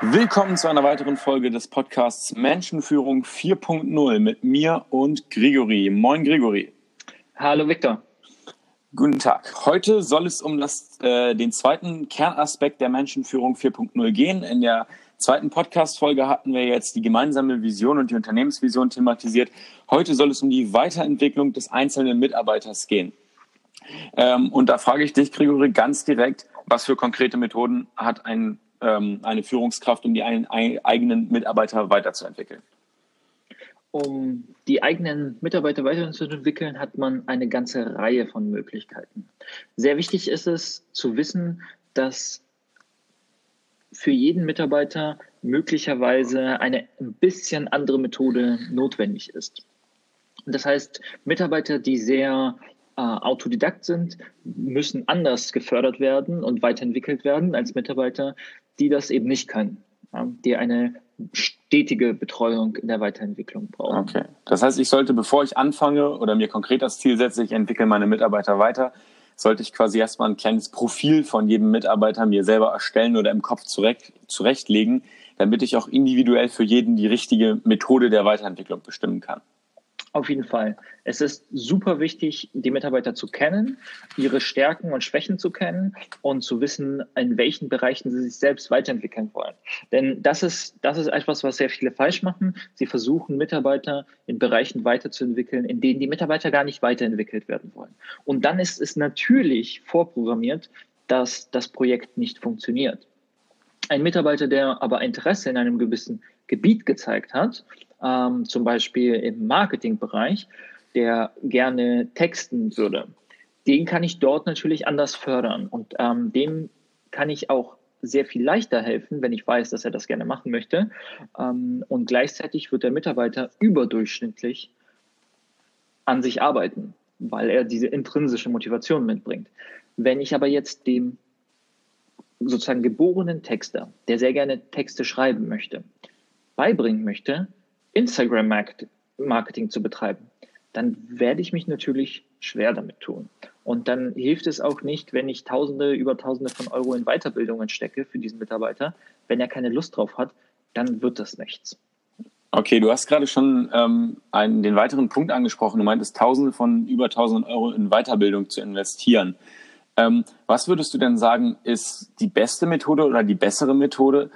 Willkommen zu einer weiteren Folge des Podcasts Menschenführung 4.0 mit mir und Grigori. Moin Grigori. Hallo Viktor. Guten Tag. Heute soll es um das, äh, den zweiten Kernaspekt der Menschenführung 4.0 gehen. In der zweiten Podcast-Folge hatten wir jetzt die gemeinsame Vision und die Unternehmensvision thematisiert. Heute soll es um die Weiterentwicklung des einzelnen Mitarbeiters gehen. Ähm, und da frage ich dich, Grigori, ganz direkt, was für konkrete Methoden hat ein ähm, eine Führungskraft, um die ein, ein, eigenen Mitarbeiter weiterzuentwickeln? Um die eigenen Mitarbeiter weiterzuentwickeln, hat man eine ganze Reihe von Möglichkeiten. Sehr wichtig ist es zu wissen, dass für jeden Mitarbeiter möglicherweise eine ein bisschen andere Methode notwendig ist. Das heißt, Mitarbeiter, die sehr äh, Autodidakt sind, müssen anders gefördert werden und weiterentwickelt werden als Mitarbeiter, die das eben nicht können, die eine stetige Betreuung in der Weiterentwicklung brauchen. Okay. Das heißt, ich sollte, bevor ich anfange oder mir konkret das Ziel setze, ich entwickle meine Mitarbeiter weiter, sollte ich quasi erstmal ein kleines Profil von jedem Mitarbeiter mir selber erstellen oder im Kopf zurecht, zurechtlegen, damit ich auch individuell für jeden die richtige Methode der Weiterentwicklung bestimmen kann. Auf jeden Fall. Es ist super wichtig, die Mitarbeiter zu kennen, ihre Stärken und Schwächen zu kennen und zu wissen, in welchen Bereichen sie sich selbst weiterentwickeln wollen. Denn das ist, das ist etwas, was sehr viele falsch machen. Sie versuchen, Mitarbeiter in Bereichen weiterzuentwickeln, in denen die Mitarbeiter gar nicht weiterentwickelt werden wollen. Und dann ist es natürlich vorprogrammiert, dass das Projekt nicht funktioniert. Ein Mitarbeiter, der aber Interesse in einem gewissen Gebiet gezeigt hat, ähm, zum Beispiel im Marketingbereich, der gerne texten würde, den kann ich dort natürlich anders fördern und ähm, dem kann ich auch sehr viel leichter helfen, wenn ich weiß, dass er das gerne machen möchte. Ähm, und gleichzeitig wird der Mitarbeiter überdurchschnittlich an sich arbeiten, weil er diese intrinsische Motivation mitbringt. Wenn ich aber jetzt dem sozusagen geborenen Texter, der sehr gerne Texte schreiben möchte, beibringen möchte, Instagram-Marketing zu betreiben, dann werde ich mich natürlich schwer damit tun. Und dann hilft es auch nicht, wenn ich Tausende, über Tausende von Euro in Weiterbildungen stecke für diesen Mitarbeiter. Wenn er keine Lust drauf hat, dann wird das nichts. Okay, du hast gerade schon ähm, einen, den weiteren Punkt angesprochen. Du meintest, Tausende von über Tausenden Euro in Weiterbildung zu investieren. Ähm, was würdest du denn sagen, ist die beste Methode oder die bessere Methode,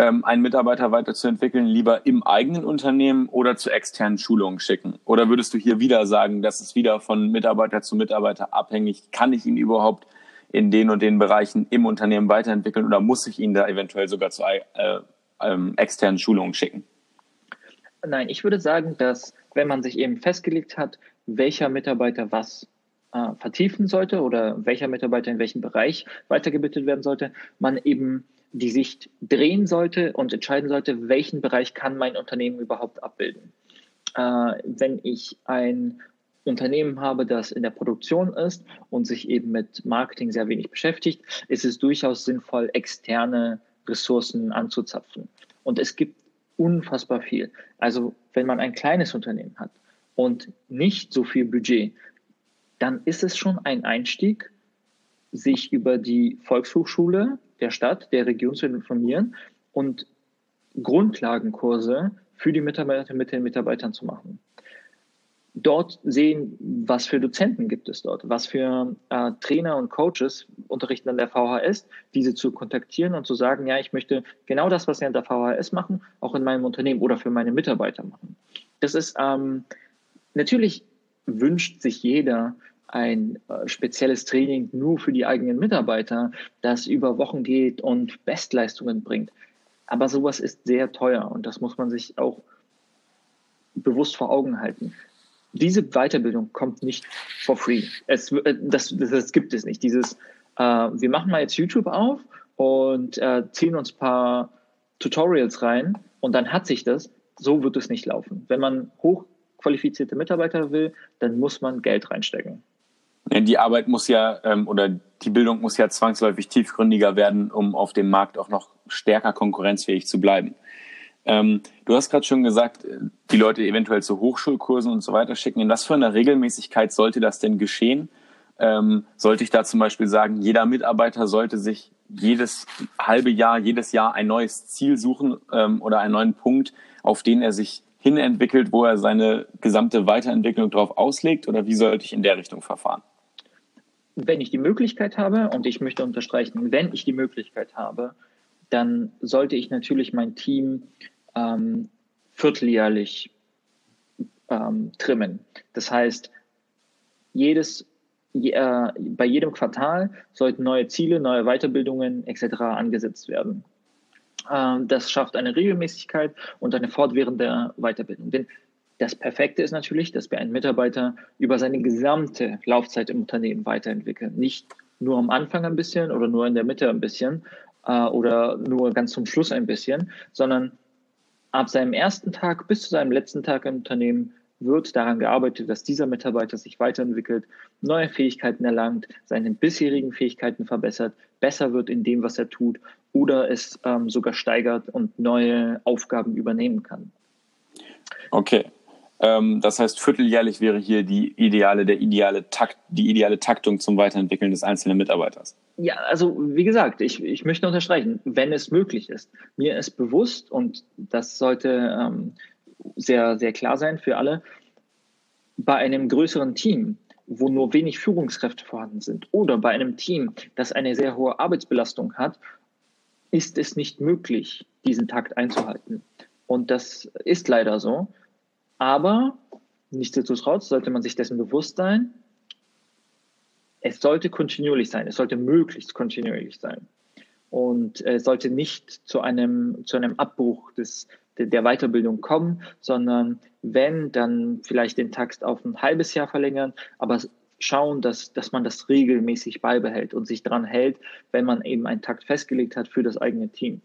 ähm, einen Mitarbeiter weiterzuentwickeln, lieber im eigenen Unternehmen oder zu externen Schulungen schicken? Oder würdest du hier wieder sagen, das ist wieder von Mitarbeiter zu Mitarbeiter abhängig? Kann ich ihn überhaupt in den und den Bereichen im Unternehmen weiterentwickeln oder muss ich ihn da eventuell sogar zu äh, ähm, externen Schulungen schicken? Nein, ich würde sagen, dass wenn man sich eben festgelegt hat, welcher Mitarbeiter was äh, vertiefen sollte oder welcher Mitarbeiter in welchem Bereich weitergebildet werden sollte, man eben die Sicht drehen sollte und entscheiden sollte, welchen Bereich kann mein Unternehmen überhaupt abbilden. Äh, wenn ich ein Unternehmen habe, das in der Produktion ist und sich eben mit Marketing sehr wenig beschäftigt, ist es durchaus sinnvoll, externe Ressourcen anzuzapfen. Und es gibt unfassbar viel. Also wenn man ein kleines Unternehmen hat und nicht so viel Budget, dann ist es schon ein Einstieg, sich über die Volkshochschule der Stadt, der Region zu informieren und Grundlagenkurse für die Mitarbeiter mit den Mitarbeitern zu machen. Dort sehen, was für Dozenten gibt es dort, was für äh, Trainer und Coaches unterrichten an der VHS, diese zu kontaktieren und zu sagen, ja, ich möchte genau das, was sie an der VHS machen, auch in meinem Unternehmen oder für meine Mitarbeiter machen. Das ist ähm, natürlich wünscht sich jeder, ein äh, spezielles Training nur für die eigenen Mitarbeiter, das über Wochen geht und Bestleistungen bringt. Aber sowas ist sehr teuer und das muss man sich auch bewusst vor Augen halten. Diese Weiterbildung kommt nicht for free. Es, äh, das, das, gibt es nicht. Dieses, äh, wir machen mal jetzt YouTube auf und äh, ziehen uns ein paar Tutorials rein und dann hat sich das. So wird es nicht laufen. Wenn man hochqualifizierte Mitarbeiter will, dann muss man Geld reinstecken. Die Arbeit muss ja ähm, oder die Bildung muss ja zwangsläufig tiefgründiger werden, um auf dem Markt auch noch stärker konkurrenzfähig zu bleiben. Ähm, du hast gerade schon gesagt, die Leute eventuell zu Hochschulkursen und so weiter schicken. In was für einer Regelmäßigkeit sollte das denn geschehen? Ähm, sollte ich da zum Beispiel sagen, jeder Mitarbeiter sollte sich jedes halbe Jahr, jedes Jahr ein neues Ziel suchen ähm, oder einen neuen Punkt, auf den er sich hinentwickelt, wo er seine gesamte Weiterentwicklung darauf auslegt? Oder wie sollte ich in der Richtung verfahren? Wenn ich die Möglichkeit habe, und ich möchte unterstreichen, wenn ich die Möglichkeit habe, dann sollte ich natürlich mein Team ähm, vierteljährlich ähm, trimmen. Das heißt, jedes, je, äh, bei jedem Quartal sollten neue Ziele, neue Weiterbildungen etc. angesetzt werden. Ähm, das schafft eine Regelmäßigkeit und eine fortwährende Weiterbildung. Denn das Perfekte ist natürlich, dass wir einen Mitarbeiter über seine gesamte Laufzeit im Unternehmen weiterentwickeln. Nicht nur am Anfang ein bisschen oder nur in der Mitte ein bisschen äh, oder nur ganz zum Schluss ein bisschen, sondern ab seinem ersten Tag bis zu seinem letzten Tag im Unternehmen wird daran gearbeitet, dass dieser Mitarbeiter sich weiterentwickelt, neue Fähigkeiten erlangt, seine bisherigen Fähigkeiten verbessert, besser wird in dem, was er tut oder es ähm, sogar steigert und neue Aufgaben übernehmen kann. Okay. Ähm, das heißt, vierteljährlich wäre hier die ideale, der ideale Takt, die ideale Taktung zum Weiterentwickeln des einzelnen Mitarbeiters. Ja, also wie gesagt, ich, ich möchte unterstreichen, wenn es möglich ist. Mir ist bewusst, und das sollte ähm, sehr, sehr klar sein für alle, bei einem größeren Team wo nur wenig Führungskräfte vorhanden sind oder bei einem Team, das eine sehr hohe Arbeitsbelastung hat ist es nicht möglich, diesen Takt einzuhalten. Und das ist leider so. Aber nichtsdestotrotz sollte man sich dessen bewusst sein, es sollte kontinuierlich sein, es sollte möglichst kontinuierlich sein. Und es sollte nicht zu einem, zu einem Abbruch des, der Weiterbildung kommen, sondern wenn, dann vielleicht den Takt auf ein halbes Jahr verlängern, aber schauen, dass, dass man das regelmäßig beibehält und sich daran hält, wenn man eben einen Takt festgelegt hat für das eigene Team.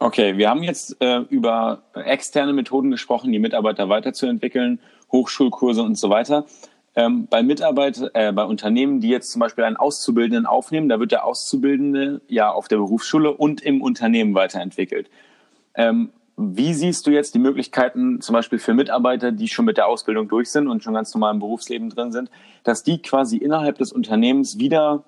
Okay, wir haben jetzt äh, über externe Methoden gesprochen, die Mitarbeiter weiterzuentwickeln, Hochschulkurse und so weiter. Ähm, bei Mitarbeitern, äh, bei Unternehmen, die jetzt zum Beispiel einen Auszubildenden aufnehmen, da wird der Auszubildende ja auf der Berufsschule und im Unternehmen weiterentwickelt. Ähm, wie siehst du jetzt die Möglichkeiten, zum Beispiel für Mitarbeiter, die schon mit der Ausbildung durch sind und schon ganz normal im Berufsleben drin sind, dass die quasi innerhalb des Unternehmens wieder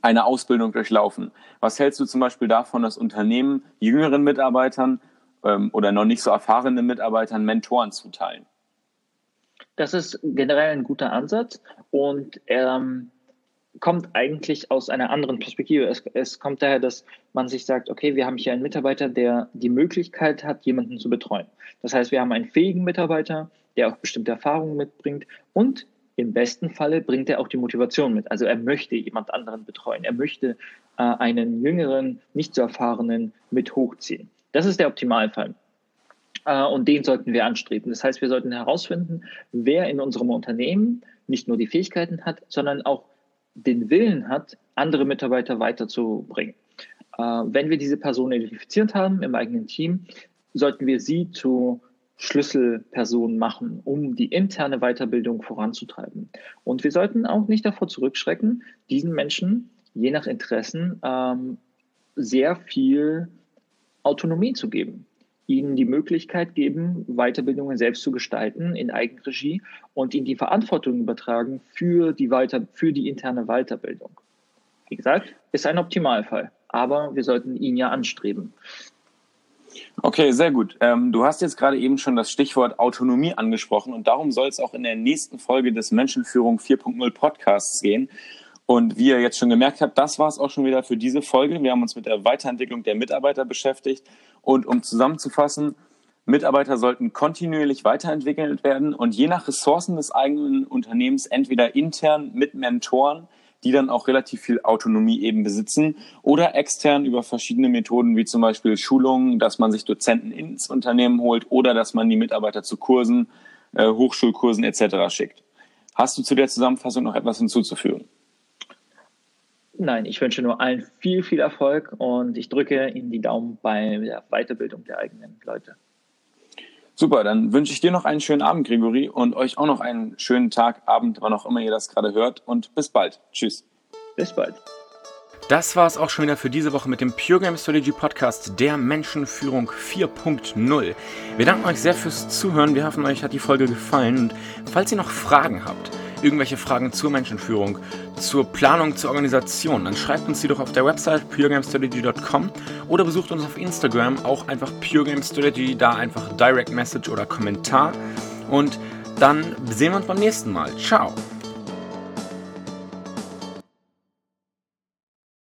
eine Ausbildung durchlaufen? Was hältst du zum Beispiel davon, dass Unternehmen jüngeren Mitarbeitern ähm, oder noch nicht so erfahrenen Mitarbeitern Mentoren zuteilen? Das ist generell ein guter Ansatz und ähm, kommt eigentlich aus einer anderen Perspektive. Es, es kommt daher, dass man sich sagt, okay, wir haben hier einen Mitarbeiter, der die Möglichkeit hat, jemanden zu betreuen. Das heißt, wir haben einen fähigen Mitarbeiter, der auch bestimmte Erfahrungen mitbringt und im besten Falle bringt er auch die Motivation mit. Also er möchte jemand anderen betreuen. Er möchte äh, einen jüngeren, nicht so erfahrenen mit hochziehen. Das ist der Optimalfall. Äh, und den sollten wir anstreben. Das heißt, wir sollten herausfinden, wer in unserem Unternehmen nicht nur die Fähigkeiten hat, sondern auch den Willen hat, andere Mitarbeiter weiterzubringen. Äh, wenn wir diese Person identifiziert haben im eigenen Team, sollten wir sie zu Schlüsselpersonen machen, um die interne Weiterbildung voranzutreiben. Und wir sollten auch nicht davor zurückschrecken, diesen Menschen je nach Interessen ähm, sehr viel Autonomie zu geben ihnen die Möglichkeit geben, Weiterbildungen selbst zu gestalten in Eigenregie und ihnen die Verantwortung übertragen für die, Weiter für die interne Weiterbildung. Wie gesagt, ist ein Optimalfall, aber wir sollten ihn ja anstreben. Okay, sehr gut. Ähm, du hast jetzt gerade eben schon das Stichwort Autonomie angesprochen und darum soll es auch in der nächsten Folge des Menschenführung 4.0 Podcasts gehen. Und wie ihr jetzt schon gemerkt habt, das war es auch schon wieder für diese Folge. Wir haben uns mit der Weiterentwicklung der Mitarbeiter beschäftigt. Und um zusammenzufassen, Mitarbeiter sollten kontinuierlich weiterentwickelt werden und je nach Ressourcen des eigenen Unternehmens entweder intern mit Mentoren, die dann auch relativ viel Autonomie eben besitzen, oder extern über verschiedene Methoden wie zum Beispiel Schulungen, dass man sich Dozenten ins Unternehmen holt oder dass man die Mitarbeiter zu Kursen, äh, Hochschulkursen etc. schickt. Hast du zu der Zusammenfassung noch etwas hinzuzufügen? Nein, ich wünsche nur allen viel, viel Erfolg und ich drücke Ihnen die Daumen bei der Weiterbildung der eigenen Leute. Super, dann wünsche ich dir noch einen schönen Abend, Gregory, und euch auch noch einen schönen Tag, Abend, wann auch immer ihr das gerade hört. Und bis bald. Tschüss. Bis bald. Das war es auch schon wieder für diese Woche mit dem Pure Game Strategy Podcast der Menschenführung 4.0. Wir danken euch sehr fürs Zuhören. Wir hoffen, euch hat die Folge gefallen. Und falls ihr noch Fragen habt, irgendwelche Fragen zur Menschenführung, zur Planung, zur Organisation, dann schreibt uns die doch auf der Website puregamestrategy.com oder besucht uns auf Instagram, auch einfach puregamestrategy, da einfach Direct Message oder Kommentar. Und dann sehen wir uns beim nächsten Mal. Ciao!